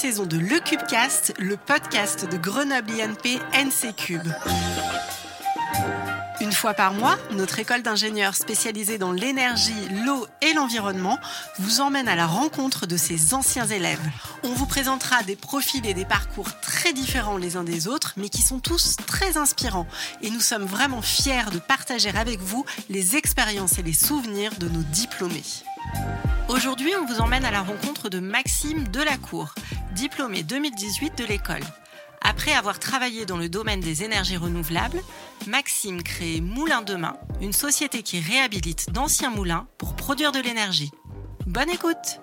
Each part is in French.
saison de Le Cubecast, le podcast de Grenoble INP NC Cube. Une fois par mois, notre école d'ingénieurs spécialisée dans l'énergie, l'eau et l'environnement vous emmène à la rencontre de ses anciens élèves. On vous présentera des profils et des parcours très différents les uns des autres, mais qui sont tous très inspirants. Et nous sommes vraiment fiers de partager avec vous les expériences et les souvenirs de nos diplômés. Aujourd'hui, on vous emmène à la rencontre de Maxime Delacour, diplômé 2018 de l'école. Après avoir travaillé dans le domaine des énergies renouvelables, Maxime crée Moulin Demain, une société qui réhabilite d'anciens moulins pour produire de l'énergie. Bonne écoute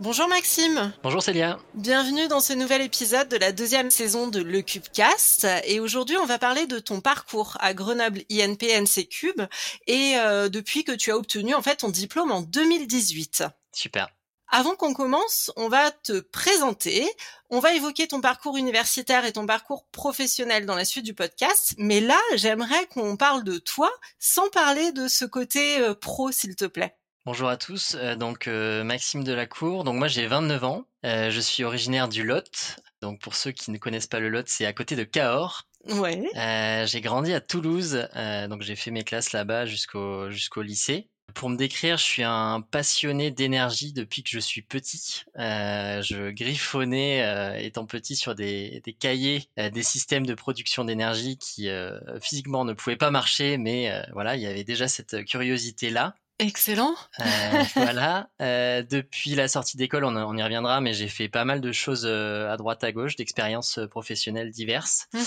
Bonjour Maxime. Bonjour Célia. Bienvenue dans ce nouvel épisode de la deuxième saison de Le Cubecast. Et aujourd'hui, on va parler de ton parcours à Grenoble INP NC Cube et euh, depuis que tu as obtenu en fait ton diplôme en 2018. Super. Avant qu'on commence, on va te présenter, on va évoquer ton parcours universitaire et ton parcours professionnel dans la suite du podcast, mais là, j'aimerais qu'on parle de toi sans parler de ce côté euh, pro, s'il te plaît. Bonjour à tous, euh, donc euh, Maxime Delacour, donc moi j'ai 29 ans, je suis originaire du Lot, donc pour ceux qui ne connaissent pas le Lot, c'est à côté de Cahors. Ouais. j'ai grandi à Toulouse, donc j'ai fait mes classes là-bas jusqu'au jusqu'au lycée. Pour me décrire, je suis un passionné d'énergie depuis que je suis petit. Euh, je griffonnais euh, étant petit sur des, des cahiers, euh, des systèmes de production d'énergie qui euh, physiquement ne pouvaient pas marcher, mais euh, voilà, il y avait déjà cette curiosité Excellent. voilà. depuis la sortie d'école, on, on, y reviendra, mais j'ai fait pas mal de choses à droite à gauche, d'expériences professionnelles diverses. Mmh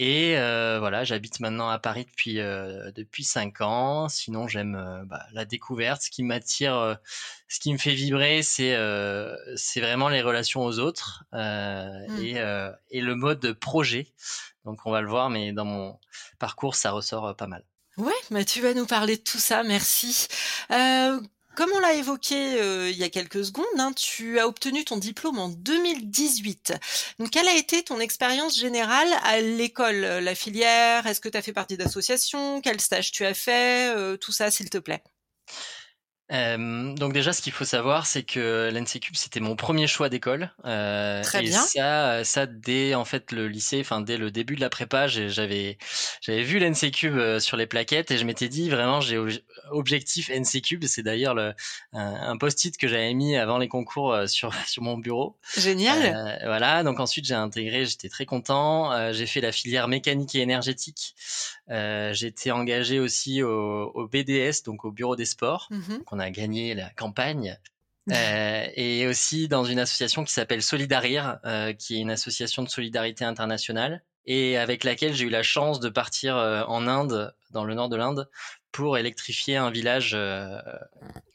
et euh, voilà, j'habite maintenant à Paris depuis euh, depuis cinq ans. Sinon, j'aime euh, bah, la découverte. Ce qui m'attire, euh, ce qui me fait vibrer, c'est euh, c'est vraiment les relations aux autres mmh. et et le mode projet. Donc, on va le voir, mais dans mon parcours, ça ressort pas mal. Ouais, bah tu vas nous parler de tout ça, merci. Euh, comme on l'a évoqué euh, il y a quelques secondes, hein, tu as obtenu ton diplôme en 2018. Donc, quelle a été ton expérience générale à l'école La filière? Est-ce que tu as fait partie d'associations? Quel stage tu as fait? Euh, Tout ça, s'il te plaît. Euh, donc déjà, ce qu'il faut savoir, c'est que l'NCCube c'était mon premier choix d'école. Euh, Très et bien. Ça, ça dès en fait le lycée, enfin dès le début de la prépa, j'avais j'avais vu l'NCCube euh, sur les plaquettes et je m'étais dit vraiment j'ai objectif NCCube. C'est d'ailleurs le un, un post-it que j'avais mis avant les concours euh, sur sur mon bureau. Génial. Euh, voilà. Donc ensuite j'ai intégré, j'étais très content. J'ai fait la filière mécanique et énergétique. J'ai été engagé aussi au, au, BDS, donc au bureau des sports. Mm -hmm on a gagné la campagne. Euh, et aussi dans une association qui s'appelle Solidarir, euh, qui est une association de solidarité internationale, et avec laquelle j'ai eu la chance de partir euh, en Inde, dans le nord de l'Inde, pour électrifier un village, euh,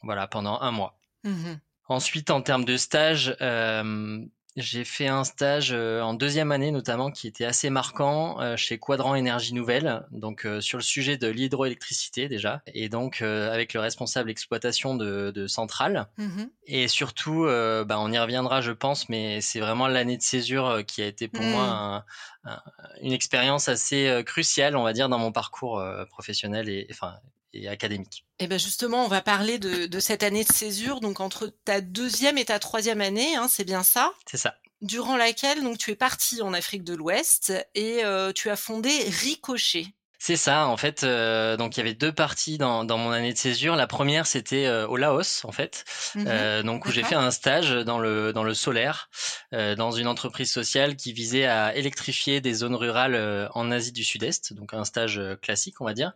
voilà, pendant un mois. Mmh. Ensuite, en termes de stage, euh, j'ai fait un stage euh, en deuxième année notamment qui était assez marquant euh, chez Quadrant Énergie Nouvelle, donc euh, sur le sujet de l'hydroélectricité déjà, et donc avec le responsable exploitation de, de centrales. Mmh. Et surtout, bah, on y reviendra je pense, mais c'est vraiment l'année de césure qui a été pour moi un, un, une expérience assez cruciale, on va dire, dans mon parcours professionnel et enfin et académique. Et ben justement, on va parler de, de, cette année de césure, donc entre ta deuxième et ta troisième année, hein, c'est bien ça? C'est ça. Durant laquelle donc tu es parti en Afrique de l'Ouest et euh, tu as fondé Ricochet. C'est ça, en fait. Euh, donc il y avait deux parties dans, dans mon année de césure. La première, c'était euh, au Laos, en fait, mmh euh, donc où j'ai fait un stage dans le dans le solaire, euh, dans une entreprise sociale qui visait à électrifier des zones rurales euh, en Asie du Sud-Est. Donc un stage classique, on va dire.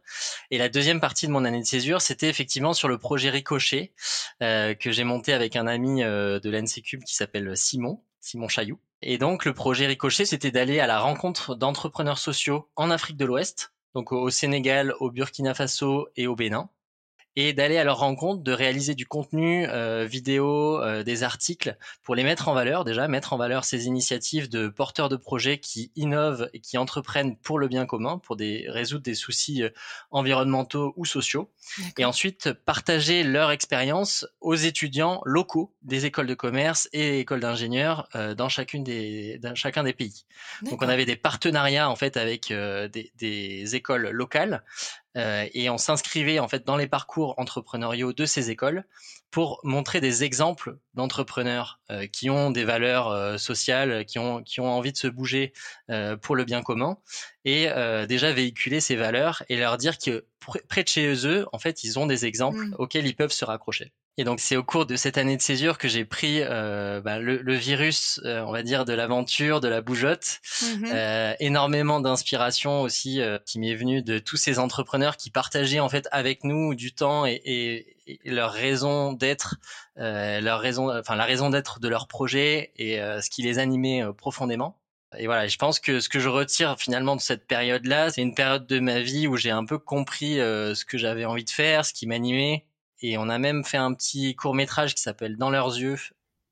Et la deuxième partie de mon année de césure, c'était effectivement sur le projet Ricochet que j'ai monté avec un ami de l'NCCube qui s'appelle Simon. Simon Chailloux. Et donc le projet Ricochet, c'était d'aller à la rencontre d'entrepreneurs sociaux en Afrique de l'Ouest donc au Sénégal, au Burkina Faso et au Bénin et d'aller à leur rencontre, de réaliser du contenu euh, vidéo, euh, des articles pour les mettre en valeur déjà, mettre en valeur ces initiatives de porteurs de projets qui innovent et qui entreprennent pour le bien commun, pour des, résoudre des soucis euh, environnementaux ou sociaux, et ensuite partager leur expérience aux étudiants locaux des écoles de commerce et écoles d'ingénieurs euh, dans chacune des, dans chacun des pays. Donc on avait des partenariats en fait avec euh, des, des écoles locales et on s'inscrivait en fait dans les parcours entrepreneuriaux de ces écoles pour montrer des exemples d'entrepreneurs qui ont des valeurs sociales, qui ont qui ont envie de se bouger pour le bien commun et déjà véhiculer ces valeurs et leur dire que près de chez eux, en fait, ils ont des exemples mmh. auxquels ils peuvent se raccrocher. Et donc c'est au cours de cette année de césure que j'ai pris euh, bah, le, le, virus, euh, on va dire, de l'aventure, de la bougeotte, mmh euh, énormément d'inspiration aussi euh, qui m'est venue de tous ces entrepreneurs qui partageaient en fait avec nous du temps et, et, et leur raison d'être, euh, leur raison, enfin la raison d'être de leur projet et ce qui les animait profondément. Et voilà, je pense que ce que je retire finalement de cette période-là, c'est une période de ma vie où j'ai un peu compris ce que j'avais envie de faire, ce qui m'animait, et on a même fait un petit court métrage qui s'appelle Dans leurs yeux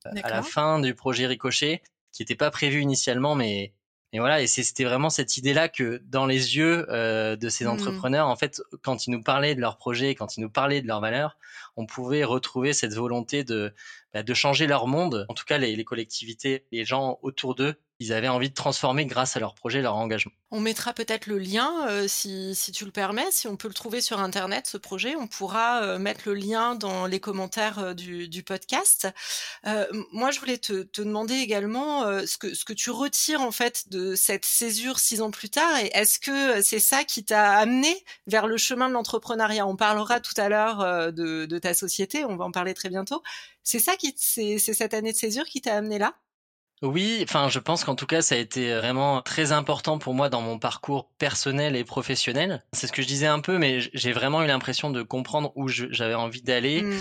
euh, à la fin du projet Ricochet, qui n'était pas prévu initialement, mais, mais voilà, et c'était vraiment cette idée-là que dans les yeux euh, de ces mmh. entrepreneurs, en fait, quand ils nous parlaient de leur projet, quand ils nous parlaient de leurs valeurs, on pouvait retrouver cette volonté de, bah, de changer leur monde, en tout cas les, les collectivités, les gens autour d'eux, ils avaient envie de transformer grâce à leur projet, leur engagement. On mettra peut-être le lien, euh, si, si, tu le permets, si on peut le trouver sur Internet, ce projet, on pourra euh, mettre le lien dans les commentaires euh, du, du, podcast. moi, je voulais te, te demander également ce, que, ce que tu retires en fait de cette césure six ans plus tard, et est-ce que c'est ça qui t'a amené vers le chemin de l'entrepreneuriat? On parlera tout à l'heure de, de ta société, on va en parler très bientôt. C'est ça qui, c'est cette année de césure qui t'a amené là? Oui, enfin, je pense qu'en tout cas, ça a été vraiment très important pour moi dans mon parcours personnel et professionnel. C'est ce que je disais un peu, mais j'ai vraiment eu l'impression de comprendre où j'avais envie d'aller. Mmh.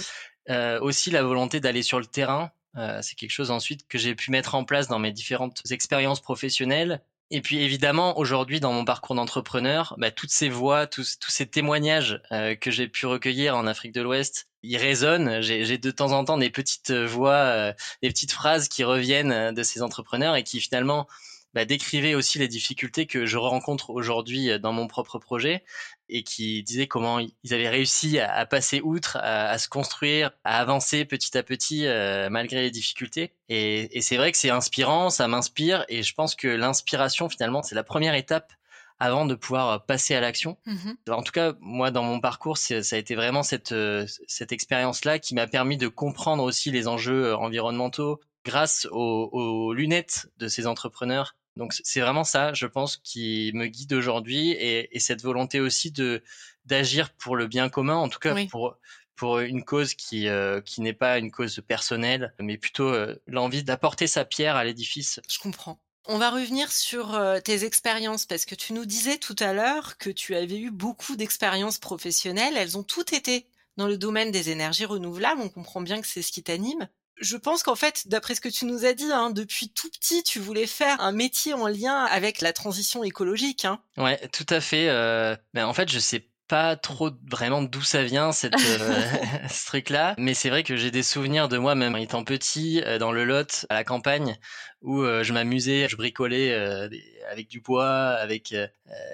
Euh, aussi, la volonté d'aller sur le terrain. Euh, c'est quelque chose ensuite que j'ai pu mettre en place dans mes différentes expériences professionnelles et puis évidemment, aujourd'hui, dans mon parcours d'entrepreneur, bah, toutes ces voix, tous, ces témoignages euh, que j'ai pu recueillir en Afrique de l'Ouest, ils résonnent. J'ai de temps en temps des petites voix, euh, des petites phrases qui reviennent euh, de ces entrepreneurs et qui finalement bah, décrivait aussi les difficultés que je rencontre aujourd'hui euh, dans mon propre projet et qui disait comment ils avaient réussi à, passer outre, à, se construire, à avancer petit à petit euh, malgré les difficultés. Et, et c'est vrai que c'est inspirant, ça m'inspire et je pense que l'inspiration finalement c'est la première étape avant de pouvoir passer à l'action. Mmh en tout cas, moi, dans mon parcours, ça a été vraiment cette, euh, cette expérience-là qui m'a permis de comprendre aussi les enjeux environnementaux grâce aux, aux lunettes de ces entrepreneurs donc c'est vraiment ça, je pense, qui me guide aujourd'hui et, et, cette volonté aussi de d'agir pour le bien commun, en tout cas pour pour une cause qui euh, qui n'est pas une cause personnelle, mais plutôt euh, l'envie d'apporter sa pierre à l'édifice. Je comprends. On va revenir sur euh, tes expériences parce que tu nous disais tout à l'heure que tu avais eu beaucoup d'expériences professionnelles. Elles ont toutes été dans le domaine des énergies renouvelables. On comprend bien que c'est ce qui t'anime je pense qu'en fait, d'après ce que tu nous as dit, hein, depuis tout petit, tu voulais faire un métier en lien avec la transition écologique. Hein. Ouais, tout à fait. Euh, ben, en fait, je sais pas trop vraiment d'où ça vient cette euh, ce truc là mais c'est vrai que j'ai des souvenirs de moi même étant petit euh, dans le Lot à la campagne où euh, je m'amusais je bricolais avec du bois avec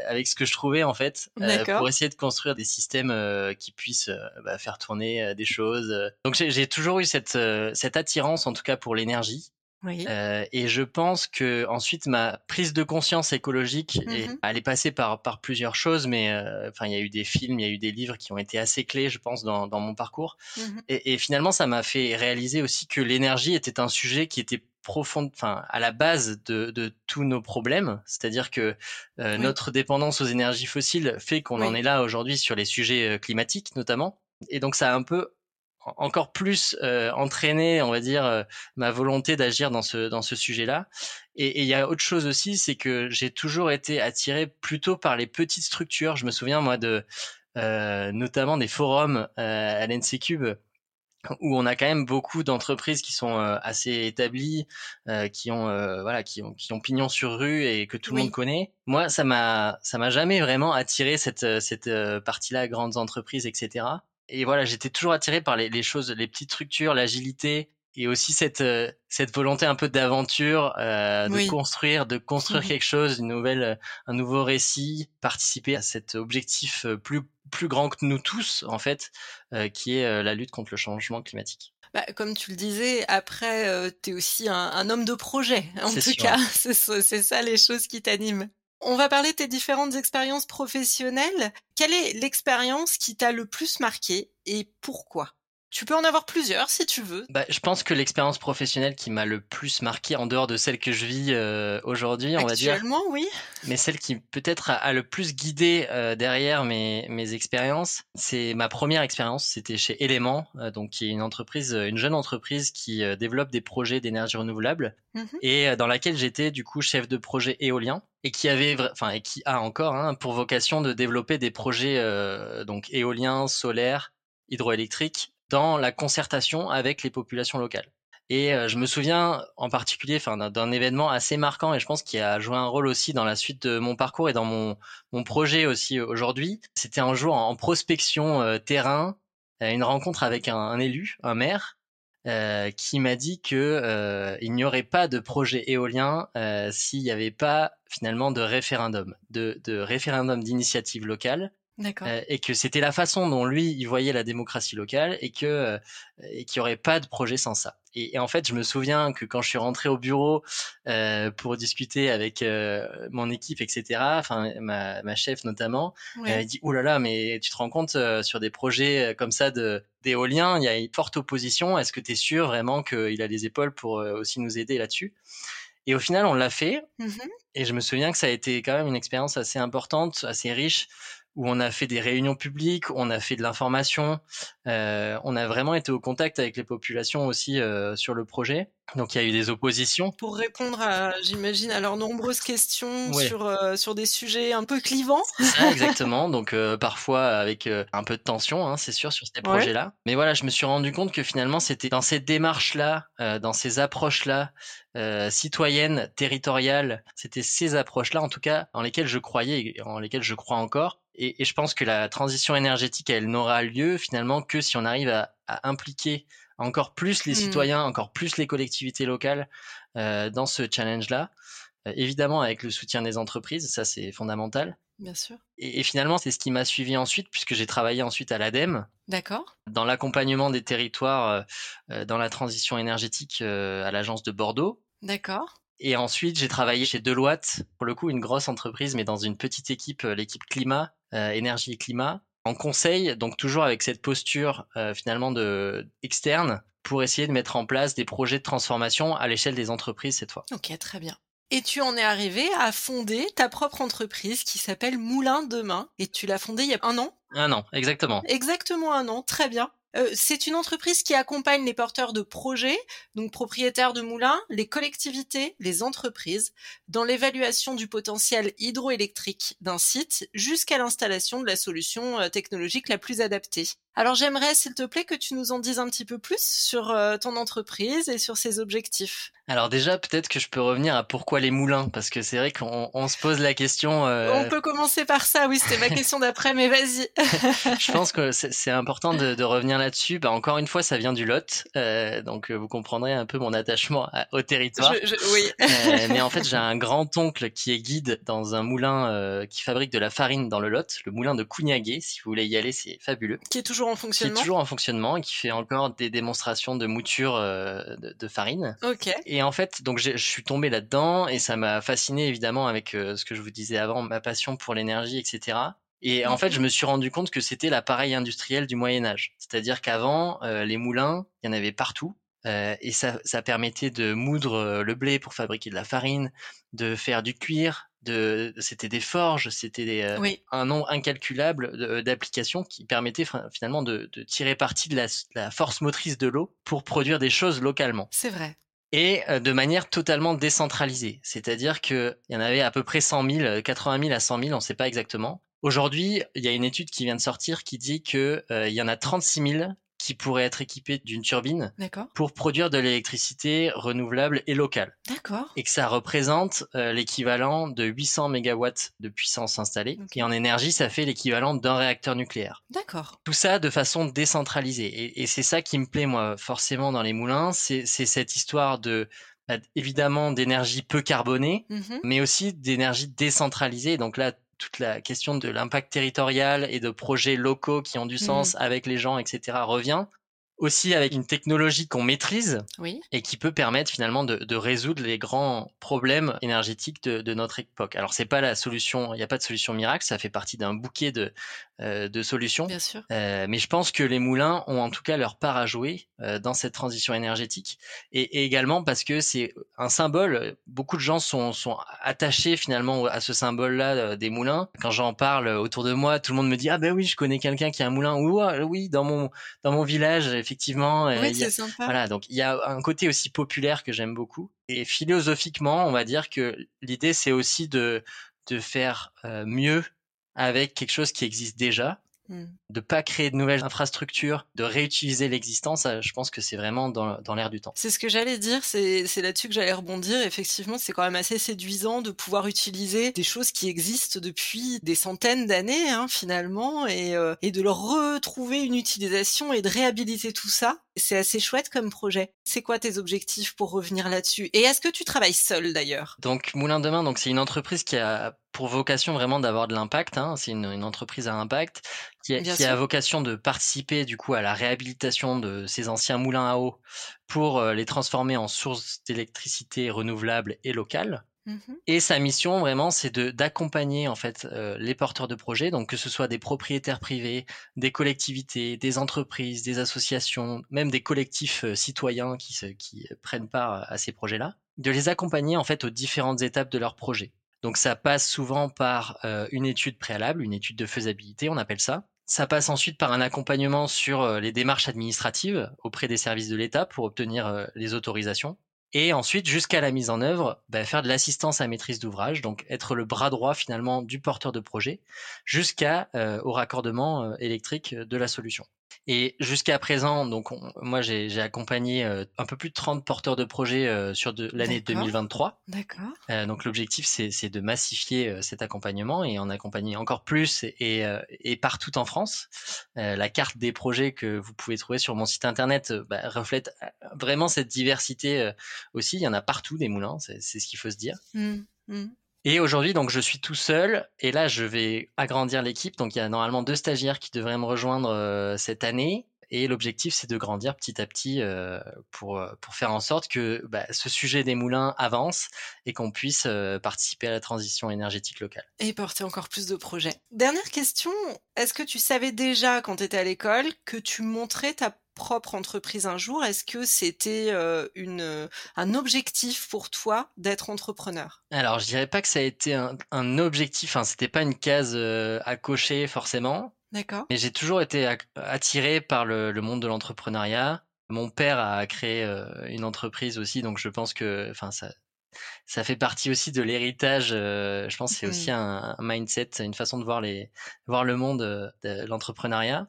avec ce que je trouvais en fait pour essayer de construire des systèmes qui puissent bah, faire tourner des choses. Donc j'ai toujours eu cette cette attirance en tout cas pour l'énergie oui. Euh, et je pense que ensuite ma prise de conscience écologique, est, mmh elle est passée par par plusieurs choses, mais euh, enfin il y a eu des films, il y a eu des livres qui ont été assez clés, je pense, dans dans mon parcours. Mmh et, et, finalement, ça m'a fait réaliser aussi que l'énergie était un sujet qui était profond, enfin à la base de, de tous nos problèmes, c'est-à-dire que euh, notre dépendance aux énergies fossiles fait qu'on en est là aujourd'hui sur les sujets euh, climatiques notamment. Et donc ça a un peu encore plus euh, entraîné, on va dire, euh, ma volonté d'agir dans ce dans ce sujet-là. Et il y a autre chose aussi, c'est que j'ai toujours été attiré plutôt par les petites structures. Je me souviens moi de euh, notamment des forums à l'NC Cube où on a quand même beaucoup d'entreprises qui sont assez établies, qui ont voilà, qui ont qui ont pignon sur rue et que tout le monde connaît. Moi, ça m'a ça m'a jamais vraiment attiré cette cette partie-là, grandes entreprises, etc et voilà, j'étais toujours attiré par les, les, choses, les petites structures, l'agilité et aussi cette euh, cette volonté un peu d'aventure, euh, de construire, de construire quelque chose, une nouvelle, euh, un nouveau récit, participer à cet objectif euh, plus plus grand que nous tous en fait, euh, qui est la lutte contre le changement climatique. Bah, comme tu le disais, après, euh, tu es aussi un, un, homme de projet, en tout cas. C'est ça les choses qui t'animent. On va parler de tes différentes expériences professionnelles. Quelle est l'expérience qui t'a le plus marqué et pourquoi? Tu peux en avoir plusieurs si tu veux. Bah, je pense que l'expérience professionnelle qui m'a le plus marqué, en dehors de celle que je vis euh, aujourd'hui, on va dire. Actuellement, oui. Mais celle qui peut-être a, le plus guidé euh, derrière mes, mes expériences, c'est ma première expérience. C'était chez Element, euh, donc qui est une entreprise, une jeune entreprise qui développe des projets d'énergie renouvelable mmh et dans laquelle j'étais du coup chef de projet éolien et qui avait, enfin, et qui a encore hein, pour vocation de développer des projets donc éoliens, solaires, hydroélectriques dans la concertation avec les populations locales. Et euh, je me souviens en particulier d'un événement assez marquant et je pense qu'il a joué un rôle aussi dans la suite de mon parcours et dans mon, mon projet aussi aujourd'hui. C'était un jour en prospection euh, terrain, euh, une rencontre avec un, élu, un maire, qui m'a dit que il n'y aurait pas de projet éolien s'il n'y avait pas finalement de référendum, de, de référendum d'initiative locale euh, et que c'était la façon dont lui il voyait la démocratie locale et que euh, et qu'il n'y aurait pas de projet sans ça. Et, en fait, je me souviens que quand je suis rentré au bureau euh, pour discuter avec mon équipe, etc. Enfin, ma, ma chef notamment, elle dit "Oh là là, mais tu te rends compte sur des projets comme ça de d'éolien, il y a une forte opposition. Est-ce que tu es sûr vraiment qu'il a les épaules pour aussi nous aider là-dessus? Et au final, on l'a fait. Mmh et je me souviens que ça a été quand même une expérience assez importante, assez riche, où on a fait des réunions publiques, on a fait de l'information, euh, on a vraiment été au contact avec les populations aussi euh, sur le projet. Donc il y a eu des oppositions. Pour répondre à, j'imagine, à leurs nombreuses questions sur euh, sur des sujets un peu clivants. Ça, exactement. Donc parfois avec un peu de tension, hein, c'est sûr, sur ces projets-là. Mais voilà, je me suis rendu compte que finalement c'était dans ces démarches-là, dans ces approches-là, citoyennes, territoriales, c'était ces approches-là, en tout cas, en lesquelles je croyais et en lesquelles je crois encore. Et, et, je pense que la transition énergétique, elle n'aura lieu finalement que si on arrive à, à impliquer encore plus les mmh. citoyens, encore plus les collectivités locales euh, dans ce challenge-là. Euh, évidemment avec le soutien des entreprises, ça c'est fondamental. Bien sûr. Et, et finalement, c'est ce qui m'a suivi ensuite, puisque j'ai travaillé ensuite à l'ADEME. D'accord. Dans l'accompagnement des territoires euh, dans la transition énergétique à l'agence de Bordeaux. D'accord. Et ensuite, j'ai travaillé chez Deloitte, pour le coup, une grosse entreprise, mais dans une petite équipe, l'équipe climat, énergie et climat, en conseil, donc toujours avec cette posture euh, finalement de externe pour essayer de mettre en place des projets de transformation à l'échelle des entreprises cette fois. Ok, très bien. Et tu en es arrivé à fonder ta propre entreprise qui s'appelle Moulin Demain. Et tu l'as fondée il y a un an? Un an, exactement. Exactement un an, très bien. C'est une entreprise qui accompagne les porteurs de projets, donc propriétaires de moulins, les collectivités, les entreprises, dans l'évaluation du potentiel hydroélectrique d'un site jusqu'à l'installation de la solution technologique la plus adaptée. Alors j'aimerais, s'il te plaît, que tu nous en dises un petit peu plus sur euh, ton entreprise et sur ses objectifs. Alors déjà, peut-être que je peux revenir à pourquoi les moulins, parce que c'est vrai qu'on se pose la question. Euh, on peut commencer par ça, oui, c'était ma question d'après, mais vas-y. je pense que c'est important de, de revenir là-dessus. Bah, encore une fois, ça vient du Lot, euh, donc vous comprendrez un peu mon attachement au territoire. Je, oui. mais en fait, j'ai un grand-oncle qui est guide dans un moulin qui fabrique de la farine dans le Lot, le moulin de Cougnaguet. Si vous voulez y aller, c'est fabuleux. Qui est toujours en fonctionnement. Qui est toujours en fonctionnement et qui fait encore des démonstrations de mouture euh, de, farine. Ok. Et en fait, donc je suis tombé là-dedans et ça m'a fasciné évidemment avec euh, ce que je vous disais avant, ma passion pour l'énergie, etc. Et en fait, je me suis rendu compte que c'était l'appareil industriel du Moyen Âge. C'est-à-dire qu'avant, euh, les moulins, il y en avait partout. et ça, ça permettait de moudre le blé pour fabriquer de la farine, de faire du cuir, de, c'était des forges, c'était euh, un nombre incalculable d'applications qui permettaient finalement de, tirer parti de la, force motrice de l'eau pour produire des choses localement. C'est vrai. Et euh, de manière totalement décentralisée. C'est-à-dire qu'il y en avait à peu près 100 000, 80 000 à 100 000, on ne sait pas exactement. Aujourd'hui, il y a une étude qui vient de sortir qui dit qu'il euh, y en a 36 000 qui pourrait être équipé d'une turbine pour produire de l'électricité renouvelable et locale. D'accord. Et que ça représente euh, l'équivalent de 800 mégawatts de puissance installée. Et en énergie, ça fait l'équivalent d'un réacteur nucléaire. D'accord. Tout ça de façon décentralisée. Et, et c'est ça qui me plaît, moi, forcément, dans les moulins. C'est cette histoire de bah, évidemment d'énergie peu carbonée, mm-hmm. mais aussi d'énergie décentralisée. Donc là, toute la question de l'impact territorial et de projets locaux qui ont du mmh. sens avec les gens, etc., revient. Aussi avec une technologie qu'on maîtrise et qui peut permettre finalement de, résoudre les grands problèmes énergétiques de, notre époque. Alors c'est pas la solution, il n'y a pas de solution miracle, ça fait partie d'un bouquet de, euh, de solutions. Bien sûr. Euh, mais je pense que les moulins ont en tout cas leur part à jouer euh, dans cette transition énergétique et, également parce que c'est un symbole. Beaucoup de gens sont, sont attachés finalement à ce symbole-là des moulins. Quand j'en parle autour de moi, tout le monde me dit ah ben oui, je connais quelqu'un qui a un moulin ou ah, oui dans mon dans mon village effectivement. Oui, c'est sympa. Voilà, donc il y a un côté aussi populaire que j'aime beaucoup. Et philosophiquement, on va dire que l'idée c'est aussi de de faire mieux avec quelque chose qui existe déjà, mmh. de pas créer de nouvelles infrastructures, de réutiliser l'existence, je pense que c'est vraiment dans, dans l'air du temps. C'est ce que j'allais dire, c'est là-dessus que j'allais rebondir. Effectivement, c'est quand même assez séduisant de pouvoir utiliser des choses qui existent depuis des centaines d'années, hein, finalement, et, euh, et de leur retrouver une utilisation et de réhabiliter tout ça. C'est assez chouette comme projet. C'est quoi tes objectifs pour revenir là-dessus? Et est-ce que tu travailles seul d'ailleurs? Donc Moulin de Main, donc c'est une entreprise qui a pour vocation vraiment d'avoir de l'impact. Hein. C'est une, une, entreprise à impact qui, a, qui a vocation de participer du coup à la réhabilitation de ces anciens moulins à eau pour euh, les transformer en sources d'électricité renouvelables et locales. Mmh et sa mission vraiment, c'est de d'accompagner en fait euh, les porteurs de projets, donc que ce soit des propriétaires privés, des collectivités, des entreprises, des associations, même des collectifs euh, citoyens qui, se, qui prennent part à ces projets-là, de les accompagner en fait aux différentes étapes de leur projet. Donc ça passe souvent par une étude préalable, une étude de faisabilité, on appelle ça. Ça passe ensuite par un accompagnement sur euh, les démarches administratives auprès des services de l'État pour obtenir euh, les autorisations. Et ensuite, jusqu'à la mise en œuvre, bah, faire de l'assistance à maîtrise d'ouvrage, donc être le bras droit finalement du porteur de projet, jusqu'à euh, au raccordement électrique de la solution. Et jusqu'à présent, donc moi j'ai accompagné euh, un peu plus de 30 porteurs de projets euh, sur l'année 2023. D'accord. Euh, donc l'objectif c'est de massifier cet accompagnement et en accompagner encore plus et, et partout en France. la carte des projets que vous pouvez trouver sur mon site internet bah, reflète vraiment cette diversité aussi. Il y en a partout des moulins, c'est ce qu'il faut se dire. Mmh, mmh. Et aujourd'hui, donc, je suis tout seul. Et là, je vais agrandir l'équipe. Donc, il y a normalement deux stagiaires qui devraient me rejoindre euh, cette année. Et l'objectif, c'est de grandir petit à petit euh, pour, euh, pour faire en sorte que bah, ce sujet des moulins avance et qu'on puisse participer à la transition énergétique locale. Et porter encore plus de projets. Dernière question, est-ce que tu savais déjà quand tu étais à l'école que tu montrais ta propre entreprise un jour? Est-ce que c'était euh, une, euh, un objectif pour toi d'être entrepreneur? Alors, je dirais pas que ça a été un, objectif, enfin, c'était pas une case euh, à cocher forcément. D'accord. Mais j'ai toujours été attiré par le, monde de l'entrepreneuriat. Mon père a créé une entreprise aussi, donc je pense que enfin, ça, ça fait partie aussi de l'héritage. je pense que c'est aussi mmh. un, un, mindset, une façon de voir, les, voir le monde de l'entrepreneuriat.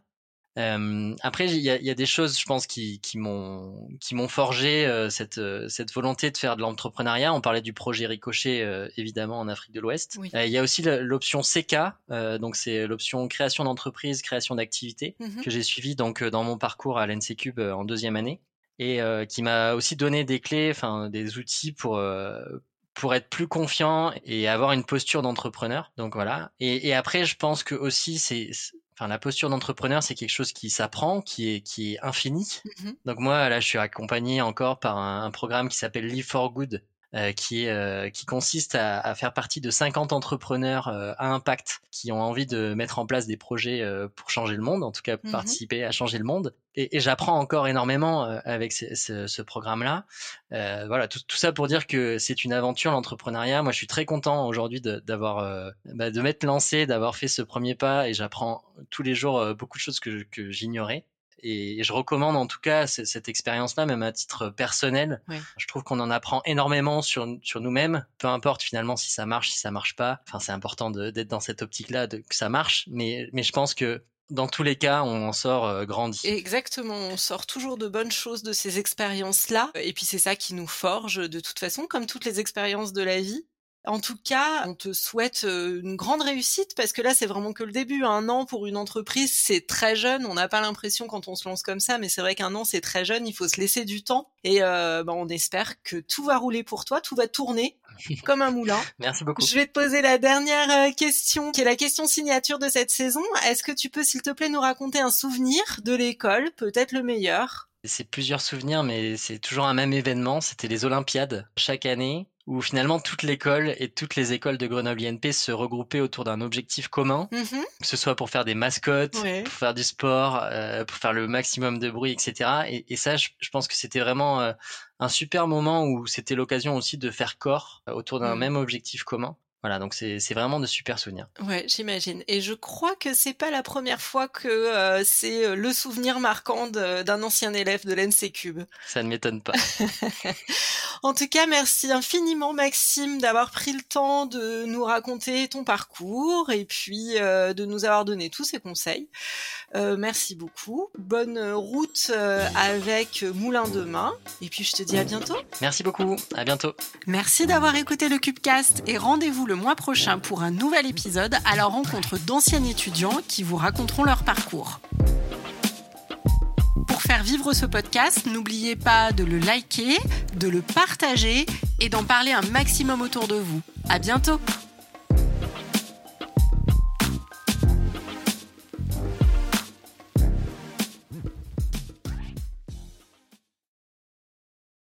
Euh, après, il y a, y a, des choses, je pense, qui, qui m'ont qui m'ont forgé euh, cette euh, cette volonté de faire de l'entrepreneuriat. On parlait du projet Ricochet, euh, évidemment, en Afrique de l'Ouest. Il y a aussi l'option CK, donc c'est l'option création d'entreprise, création d'activité, mmh que j'ai suivi donc dans mon parcours à l'NC en deuxième année et qui m'a aussi donné des clés, enfin des outils pour pour être plus confiant et avoir une posture d'entrepreneur. Donc voilà. Et, et, après, je pense que aussi c'est Enfin, la posture d'entrepreneur, c'est quelque chose qui s'apprend, qui est, qui est infini. Mmh Donc moi, là, je suis accompagné encore par un, un programme qui s'appelle Live for Good, euh, qui, euh, qui consiste à, à, faire partie de 50 entrepreneurs euh, à impact qui ont envie de mettre en place des projets pour changer le monde, en tout cas mmh participer à changer le monde. Et, et j'apprends encore énormément avec ce, ce, ce programme-là. voilà, tout, tout, ça pour dire que c'est une aventure l'entrepreneuriat. Moi, je suis très content aujourd'hui d'avoir bah, de m'être lancé, d'avoir fait ce premier pas, et j'apprends tous les jours beaucoup de choses que, que j'ignorais. Et je recommande en tout cas cette expérience-là, même à titre personnel. Je trouve qu'on en apprend énormément sur, sur nous-mêmes, peu importe finalement si ça marche, si ça marche pas. Enfin, c'est important d'être dans cette optique-là, que ça marche. Mais, mais je pense que dans tous les cas, on en sort euh, grandi. Exactement, on sort toujours de bonnes choses de ces expériences-là. Et puis c'est ça qui nous forge de toute façon, comme toutes les expériences de la vie. En tout cas, on te souhaite une grande réussite parce que là, c'est vraiment que le début. Un an pour une entreprise, c'est très jeune. On n'a pas l'impression quand on se lance comme ça, mais c'est vrai qu'un an, c'est très jeune. Il faut se laisser du temps et euh, bah, on espère que tout va rouler pour toi, tout va tourner comme un moulin. Merci beaucoup. Je vais te poser la dernière question, qui est la question signature de cette saison. Est-ce que tu peux, s'il te plaît, nous raconter un souvenir de l'école, peut-être le meilleur? C'est plusieurs souvenirs, mais c'est toujours un même événement. C'était les Olympiades chaque année où finalement toute l'école et toutes les écoles de Grenoble INP se regroupaient autour d'un objectif commun, mm-hmm. que ce soit pour faire des mascottes, pour faire du sport, euh, pour faire le maximum de bruit, etc. Et, ça, je, pense que c'était vraiment euh, un super moment où c'était l'occasion aussi de faire corps autour d'un mm. même objectif commun. Voilà, donc c'est vraiment de super souvenirs. Ouais, j'imagine. Et je crois que c'est pas la première fois que euh, c'est euh, le souvenir marquant d'un ancien élève de l'NC Cube. Ça ne m'étonne pas. en tout cas, merci infiniment Maxime d'avoir pris le temps de nous raconter ton parcours et puis euh, de nous avoir donné tous ces conseils. merci beaucoup. Bonne route avec Moulin de Main. Et puis je te dis à bientôt. Merci beaucoup. À bientôt. Merci d'avoir écouté le Cubecast et rendez-vous mois prochain pour un nouvel épisode à la rencontre d'anciens étudiants qui vous raconteront leur parcours. Pour faire vivre ce podcast, n'oubliez pas de le liker, de le partager et d'en parler un maximum autour de vous. À bientôt!